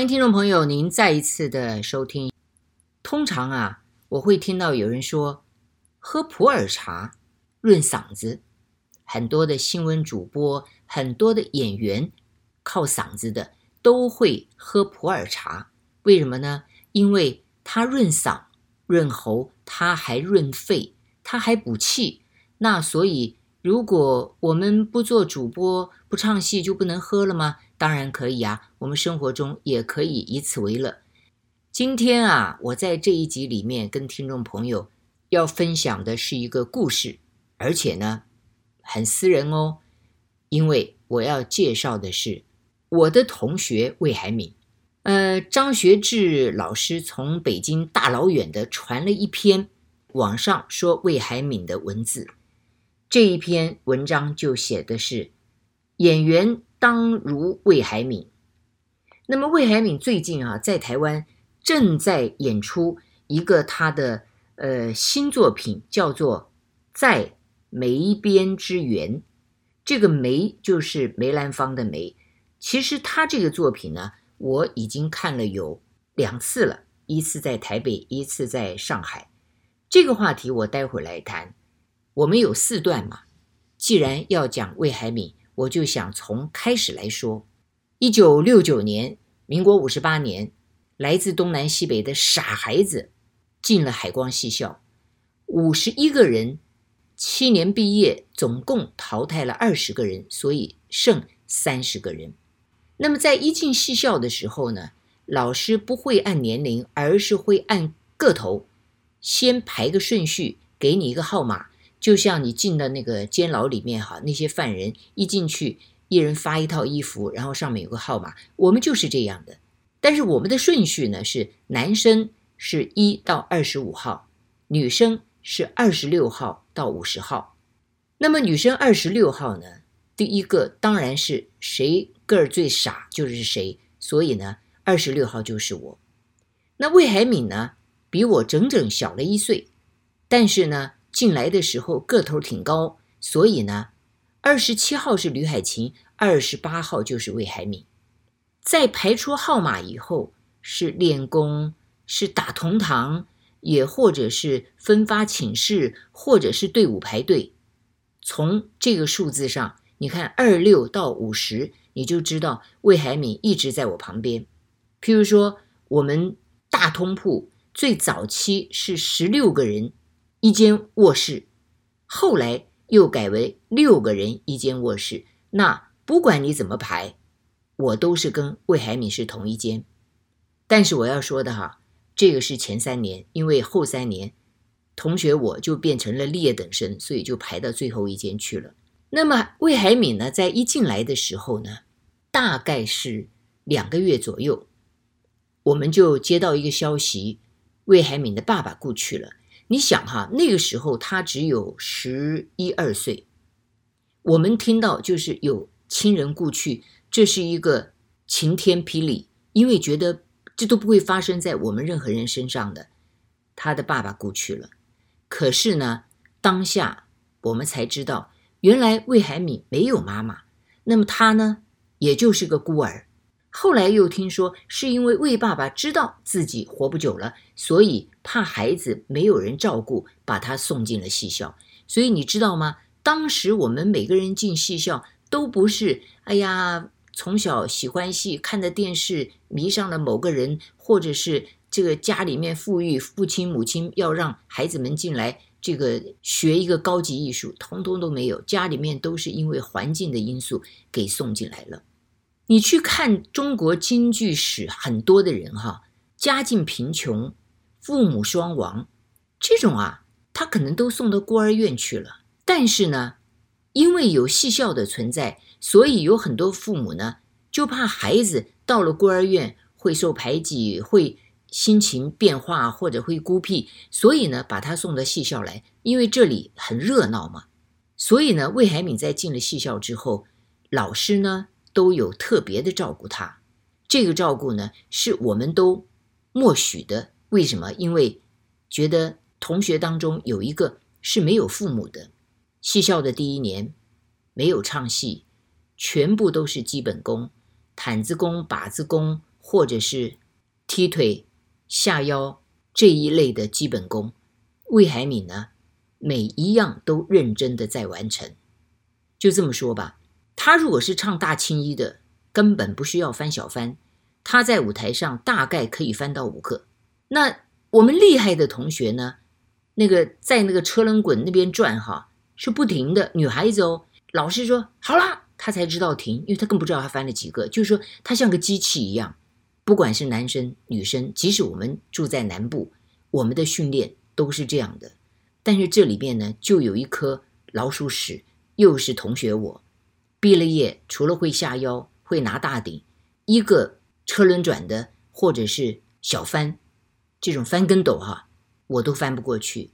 欢迎听众朋友，您再一次的收听。通常啊，我会听到有人说喝普洱茶润嗓子，很多的新闻主播、很多的演员靠嗓子的都会喝普洱茶。为什么呢？因为它润嗓、润喉，它还润肺，它还补气。那所以，如果我们不做主播、不唱戏，就不能喝了吗？当然可以啊，我们生活中也可以以此为乐。今天啊，我在这一集里面跟听众朋友要分享的是一个故事，而且呢，很私人哦，因为我要介绍的是我的同学魏海敏。呃，张学志老师从北京大老远的传了一篇网上说魏海敏的文字，这一篇文章就写的是演员。当如魏海敏，那么魏海敏最近啊，在台湾正在演出一个他的呃新作品，叫做《在梅边之缘》。这个梅就是梅兰芳的梅。其实他这个作品呢，我已经看了有两次了，一次在台北，一次在上海。这个话题我待会儿来谈。我们有四段嘛，既然要讲魏海敏。我就想从开始来说，一九六九年，民国五十八年，来自东南西北的傻孩子进了海光戏校，五十一个人，七年毕业，总共淘汰了二十个人，所以剩三十个人。那么在一进戏校的时候呢，老师不会按年龄，而是会按个头，先排个顺序，给你一个号码。就像你进的那个监牢里面哈，那些犯人一进去，一人发一套衣服，然后上面有个号码。我们就是这样的，但是我们的顺序呢是男生是一到二十五号，女生是二十六号到五十号。那么女生二十六号呢，第一个当然是谁个儿最傻就是谁，所以呢二十六号就是我。那魏海敏呢比我整整小了一岁，但是呢。进来的时候个头挺高，所以呢，二十七号是吕海琴，二十八号就是魏海敏。在排出号码以后，是练功，是打同堂，也或者是分发寝室，或者是队伍排队。从这个数字上，你看二六到五十，你就知道魏海敏一直在我旁边。譬如说，我们大通铺最早期是十六个人。一间卧室，后来又改为六个人一间卧室。那不管你怎么排，我都是跟魏海敏是同一间。但是我要说的哈，这个是前三年，因为后三年同学我就变成了劣等生，所以就排到最后一间去了。那么魏海敏呢，在一进来的时候呢，大概是两个月左右，我们就接到一个消息，魏海敏的爸爸故去了。你想哈，那个时候他只有十一二岁，我们听到就是有亲人故去，这是一个晴天霹雳，因为觉得这都不会发生在我们任何人身上的。他的爸爸故去了，可是呢，当下我们才知道，原来魏海敏没有妈妈，那么他呢，也就是个孤儿。后来又听说，是因为魏爸爸知道自己活不久了，所以怕孩子没有人照顾，把他送进了戏校。所以你知道吗？当时我们每个人进戏校都不是，哎呀，从小喜欢戏，看的电视迷上了某个人，或者是这个家里面富裕，父亲母亲要让孩子们进来，这个学一个高级艺术，通通都没有。家里面都是因为环境的因素给送进来了。你去看中国京剧史，很多的人哈，家境贫穷，父母双亡，这种啊，他可能都送到孤儿院去了。但是呢，因为有戏校的存在，所以有很多父母呢，就怕孩子到了孤儿院会受排挤，会心情变化，或者会孤僻，所以呢，把他送到戏校来，因为这里很热闹嘛。所以呢，魏海敏在进了戏校之后，老师呢，都有特别的照顾他，这个照顾呢，是我们都默许的。为什么？因为觉得同学当中有一个是没有父母的，戏校的第一年没有唱戏，全部都是基本功，毯子功、把子功、或者是踢腿、下腰这一类的基本功，魏海敏呢，每一样都认真的在完成。就这么说吧，他如果是唱大青衣的，根本不需要翻小翻，他在舞台上大概可以翻到五个。那我们厉害的同学呢，那个在那个车轮滚那边转哈，是不停的。女孩子哦，老师说好啦，他才知道停，因为他更不知道他翻了几个。就是说，他像个机器一样，不管是男生女生，即使我们住在南部，我们的训练都是这样的。但是这里边呢，就有一颗老鼠屎，又是同学我，毕了业除了会下腰、会拿大顶，一个车轮转的或者是小翻，这种翻跟斗哈，我都翻不过去。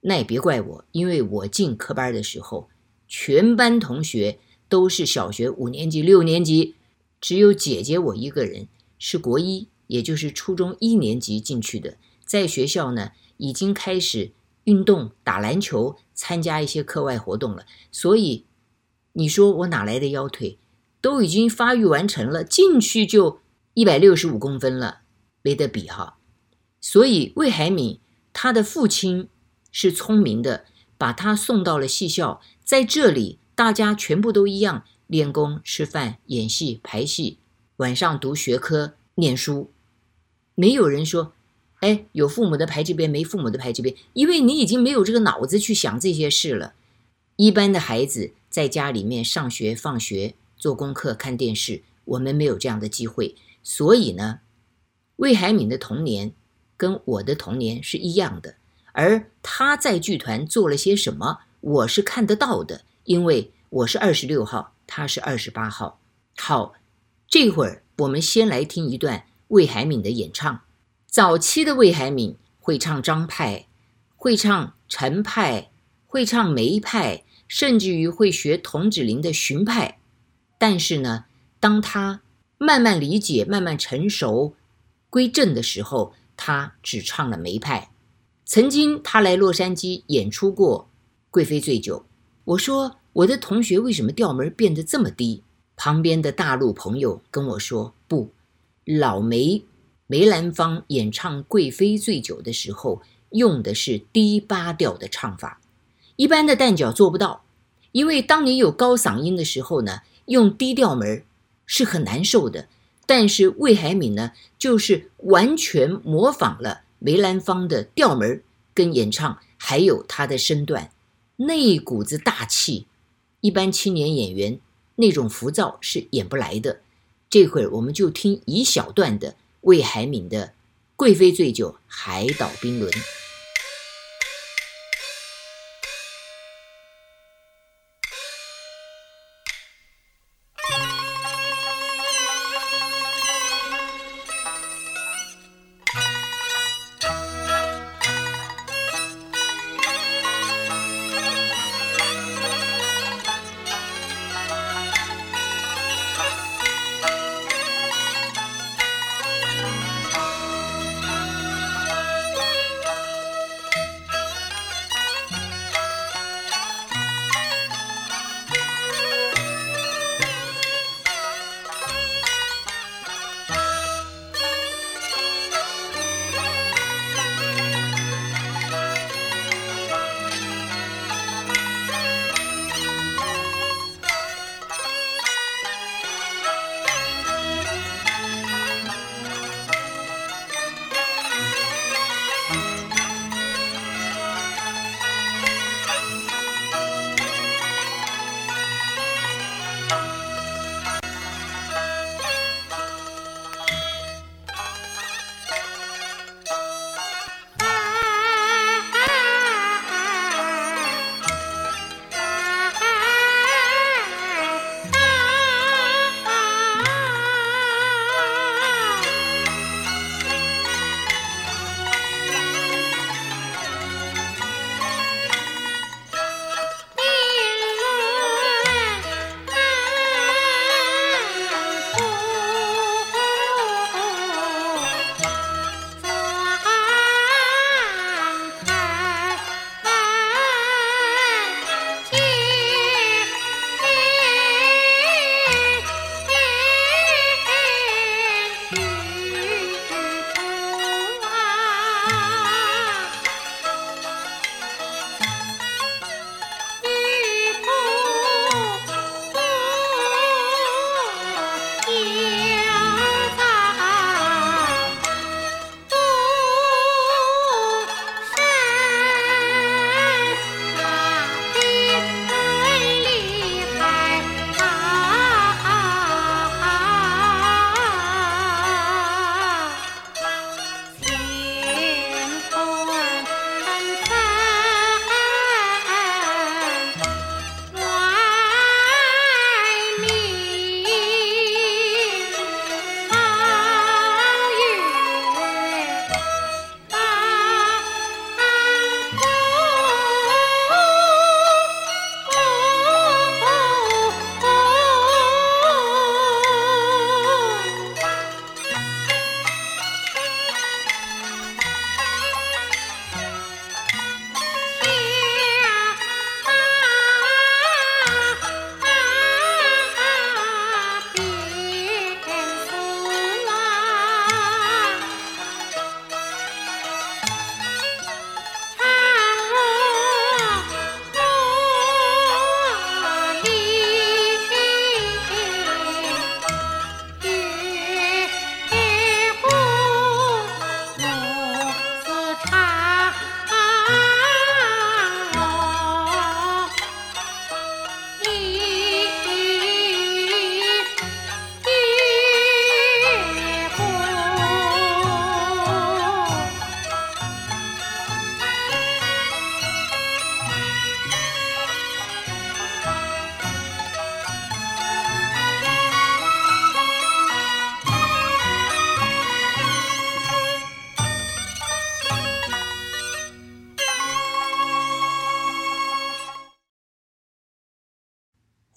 那也别怪我，因为我进科班的时候，全班同学都是小学五年级、六年级，只有姐姐我一个人是国一，也就是初中一年级进去的，在学校呢已经开始。运动打篮球，参加一些课外活动了，所以你说我哪来的腰腿？都已经发育完成了，进去就一百六十五公分了，没得比哈。所以魏海敏他的父亲是聪明的，把他送到了戏校，在这里大家全部都一样，练功、吃饭、演戏、排戏，晚上读学科、念书，没有人说。哎，有父母的排这边，没父母的排这边，因为你已经没有这个脑子去想这些事了。一般的孩子在家里面上学、放学、做功课、看电视，我们没有这样的机会。所以呢，魏海敏的童年跟我的童年是一样的。而他在剧团做了些什么，我是看得到的，因为我是二十六号，他是二十八号。好，这会儿我们先来听一段魏海敏的演唱。早期的魏海敏会唱张派，会唱陈派，会唱梅派，甚至于会学童芷苓的荀派。但是呢，当他慢慢理解、慢慢成熟、归正的时候，他只唱了梅派。曾经他来洛杉矶演出过《贵妃醉酒》，我说我的同学为什么调门变得这么低？旁边的大陆朋友跟我说：不，老梅。梅兰芳演唱《贵妃醉酒》的时候，用的是低八调的唱法，一般的旦角做不到。因为当你有高嗓音的时候呢，用低调门是很难受的。但是魏海敏呢，就是完全模仿了梅兰芳的调门跟演唱，还有他的身段，那股子大气，一般青年演员那种浮躁是演不来的。这会儿我们就听一小段的。魏海敏的《贵妃醉酒》，海岛冰轮。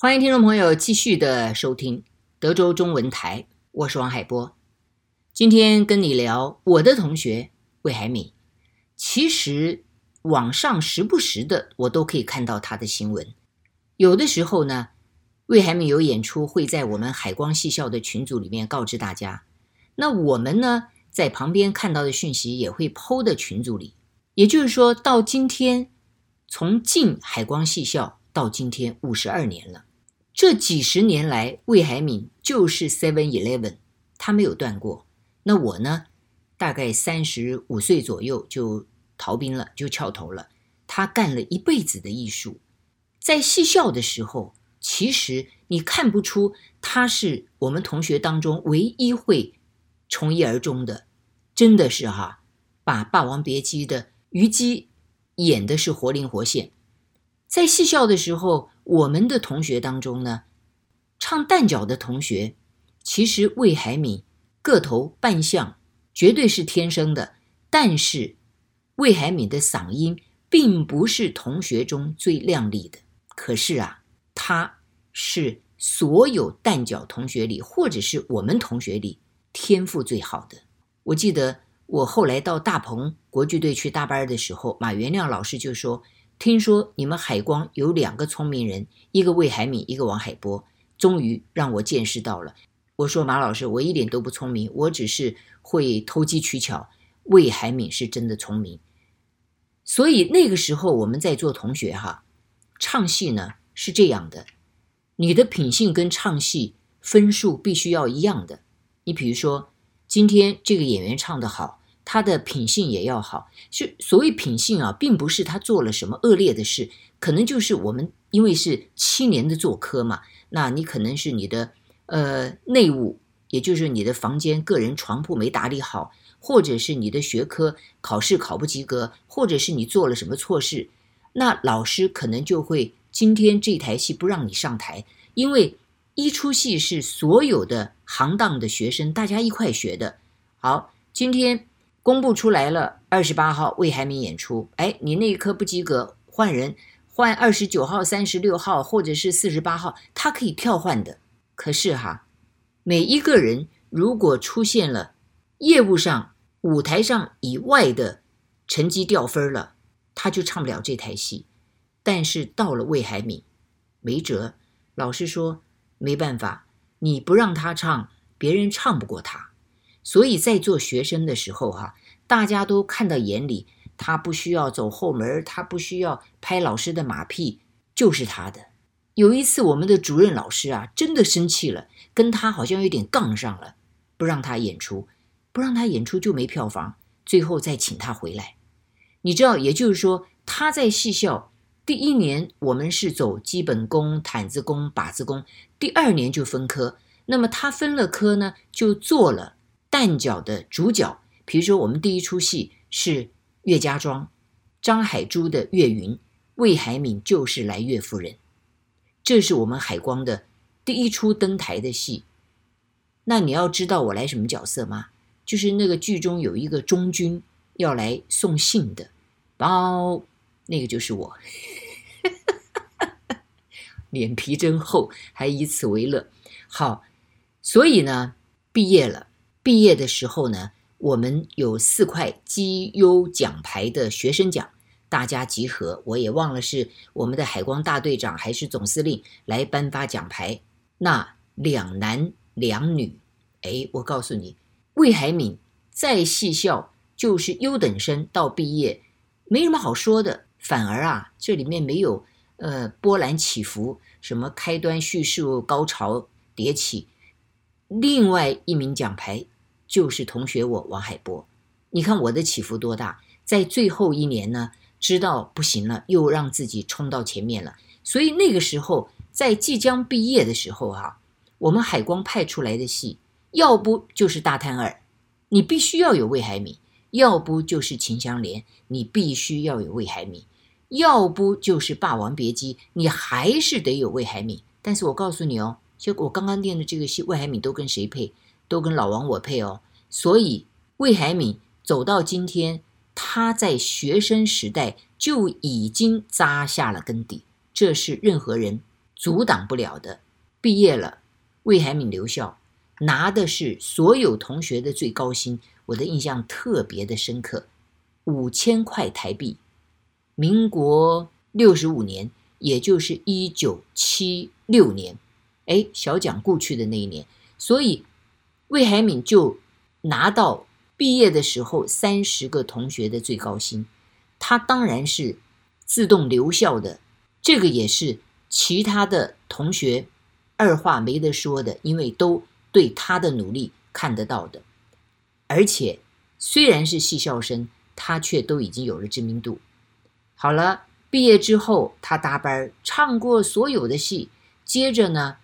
欢迎听众朋友继续的收听德州中文台，我是王海波。今天跟你聊我的同学魏海敏。其实网上时不时的我都可以看到他的新闻。有的时候呢，魏海敏有演出会在我们海光戏校的群组里面告知大家。那我们呢，在旁边看到的讯息也会 PO 的群组里。也就是说到今天，从进海光戏校到今天五十二年了。这几十年来，魏海敏就是 Seven Eleven，他没有断过。那我呢，大概三十五岁左右就逃兵了，就翘头了。他干了一辈子的艺术，在戏校的时候，其实你看不出他是我们同学当中唯一会从一而终的，真的是哈，把《霸王别姬》的虞姬演的是活灵活现。在戏校的时候，我们的同学当中呢，唱旦角的同学，其实魏海敏个头扮相绝对是天生的，但是魏海敏的嗓音并不是同学中最亮丽的。可是啊，他是所有旦角同学里，或者是我们同学里天赋最好的。我记得我后来到大鹏国剧队去大班的时候，马元亮老师就说。听说你们海光有两个聪明人，一个魏海敏，一个王海波，终于让我见识到了。我说马老师，我一点都不聪明，我只是会投机取巧。魏海敏是真的聪明。所以那个时候我们在做同学哈，唱戏呢是这样的，你的品性跟唱戏分数必须要一样的。你比如说今天这个演员唱得好。他的品性也要好，是所谓品性啊，并不是他做了什么恶劣的事，可能就是我们因为是七年的做科嘛，那你可能是你的呃内务，也就是你的房间个人床铺没打理好，或者是你的学科考试考不及格，或者是你做了什么错事，那老师可能就会今天这台戏不让你上台，因为一出戏是所有的行当的学生大家一块学的，好，今天。公布出来了，二十八号魏海敏演出。哎，你那一科不及格，换人，换二十九号、三十六号，或者是四十八号，他可以跳换的。可是哈，每一个人如果出现了业务上、舞台上以外的成绩掉分了，他就唱不了这台戏。但是到了魏海敏，没辙，老师说没办法，你不让他唱，别人唱不过他。所以在做学生的时候，哈，大家都看到眼里，他不需要走后门，他不需要拍老师的马屁，就是他的。有一次，我们的主任老师啊，真的生气了，跟他好像有点杠上了，不让他演出，不让他演出就没票房，最后再请他回来。你知道，也就是说，他在戏校第一年，我们是走基本功、毯子功、把子功，第二年就分科。那么他分了科呢，就做了。旦角的主角，比如说我们第一出戏是岳家庄，张海珠的岳云，魏海敏就是来岳夫人，这是我们海光的第一出登台的戏。那你要知道我来什么角色吗？就是那个剧中有一个中军要来送信的，包那个就是我，脸皮真厚，还以此为乐。好，所以呢，毕业了。毕业的时候呢，我们有四块绩优奖牌的学生奖，大家集合。我也忘了是我们的海光大队长还是总司令来颁发奖牌。那两男两女，哎，我告诉你，魏海敏在戏校就是优等生到毕业，没什么好说的。反而啊，这里面没有呃波澜起伏，什么开端叙述高潮迭起。另外一名奖牌。就是同学我王海波，你看我的起伏多大，在最后一年呢，知道不行了，又让自己冲到前面了。所以那个时候，在即将毕业的时候、啊，我们海光派出来的戏，要不就是大探二，你必须要有魏海敏；要不就是秦香莲，你必须要有魏海敏；要不就是霸王别姬，你还是得有魏海敏。但是我告诉你哦，就我刚刚念的这个戏，魏海敏都跟谁配？都跟老王我配哦，所以魏海敏走到今天，他在学生时代就已经扎下了根底，这是任何人阻挡不了的。毕业了，魏海敏留校，拿的是所有同学的最高薪，我的印象特别的深刻，五千块台币。民国六十五年，也就是一九七六年，哎，小蒋过去的那一年，所以魏海敏就拿到毕业的时候三十个同学的最高薪，他当然是自动留校的，这个也是其他的同学二话没得说的，因为都对他的努力看得到的，而且虽然是戏校生，他却都已经有了知名度。好了，毕业之后他搭班唱过所有的戏，接着呢，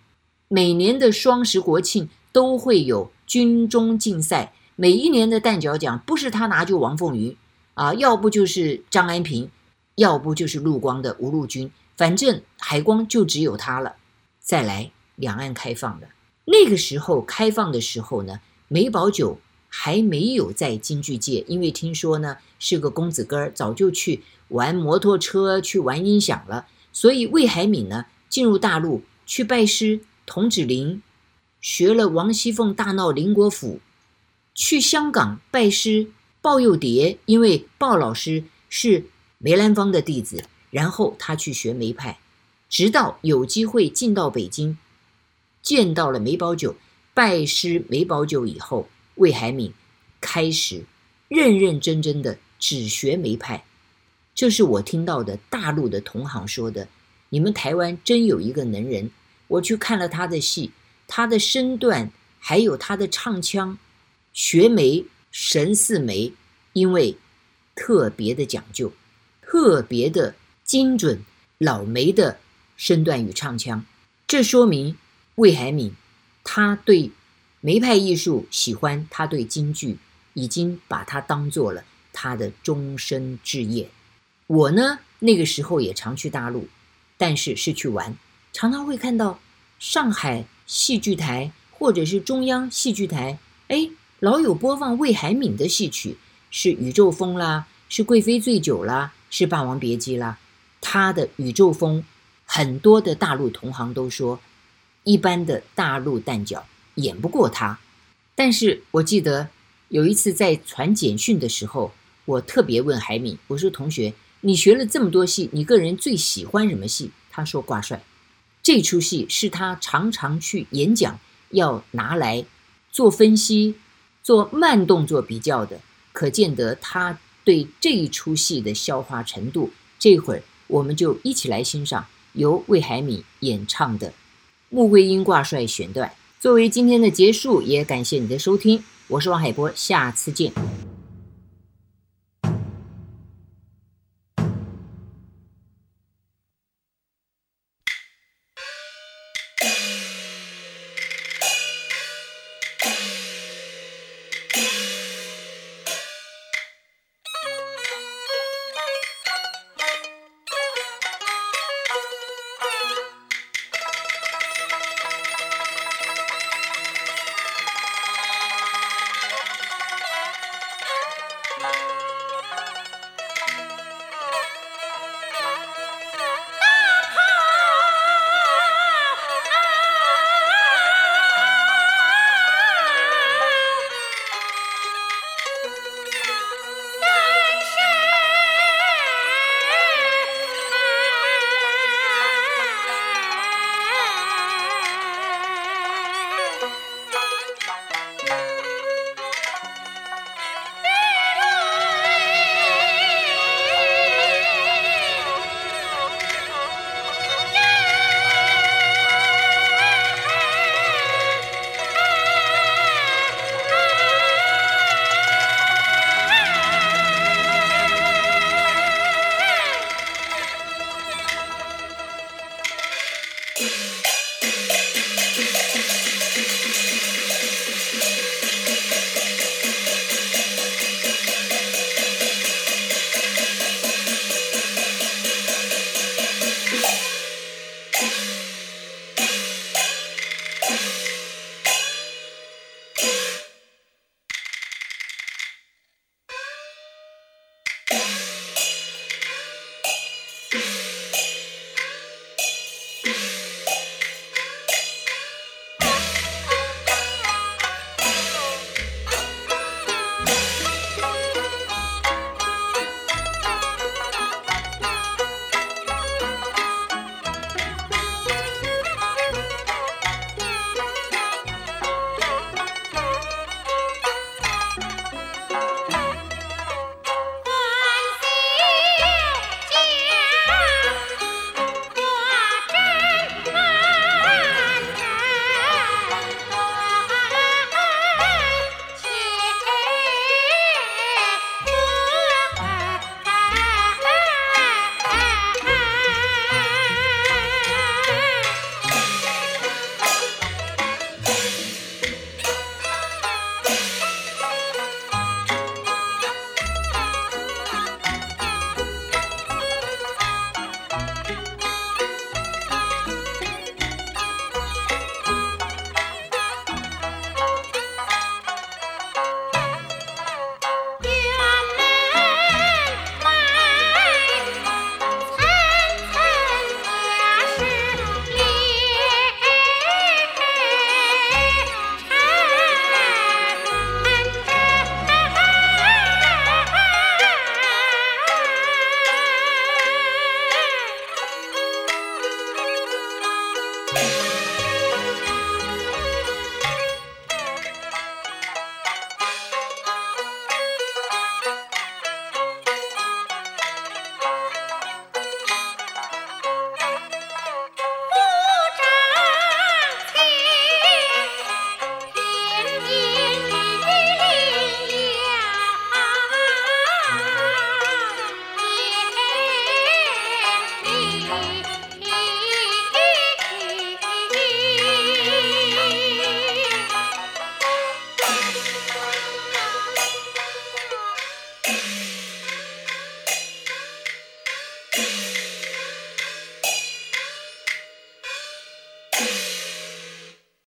每年的双十国庆都会有军中竞赛，每一年的旦角奖不是他拿就王凤云啊，要不就是张安平，要不就是陆光的吴陆军，反正海光就只有他了。再来。两岸开放了，那个时候开放的时候呢，梅葆玖还没有在京剧界，因为听说呢是个公子哥儿，早就去玩摩托车、去玩音响了。所以魏海敏呢进入大陆去拜师童芷苓，学了王熙凤大闹宁国府；去香港拜师鲍幼蝶，因为鲍老师是梅兰芳的弟子，然后他去学梅派，直到有机会进到北京。见到了梅葆玖，拜师梅葆玖以后，魏海敏开始认认真真的只学梅派。这是我听到的大陆的同行说的。你们台湾真有一个能人，我去看了他的戏，他的身段还有他的唱腔，学梅神似梅，因为特别的讲究，特别的精准，老梅的身段与唱腔，这说明。魏海敏，他对梅派艺术喜欢，他对京剧已经把它当做了他的终身志业。我呢，那个时候也常去大陆，但是是去玩，常常会看到上海戏剧台或者是中央戏剧台，哎，老有播放魏海敏的戏曲，是《宇宙风》啦，是《贵妃醉酒》啦，是《霸王别姬》啦。他的《宇宙风》，很多的大陆同行都说。一般的大陆旦角演不过他，但是我记得有一次在传简讯的时候，我特别问海敏，我说：“同学，你学了这么多戏，你个人最喜欢什么戏？”他说：“挂帅。”这出戏是他常常去演讲要拿来做分析、做慢动作比较的，可见得他对这一出戏的消化程度。这会儿我们就一起来欣赏由魏海敏演唱的。穆桂英挂帅选段，作为今天的结束，也感谢你的收听，我是王海波，下次见。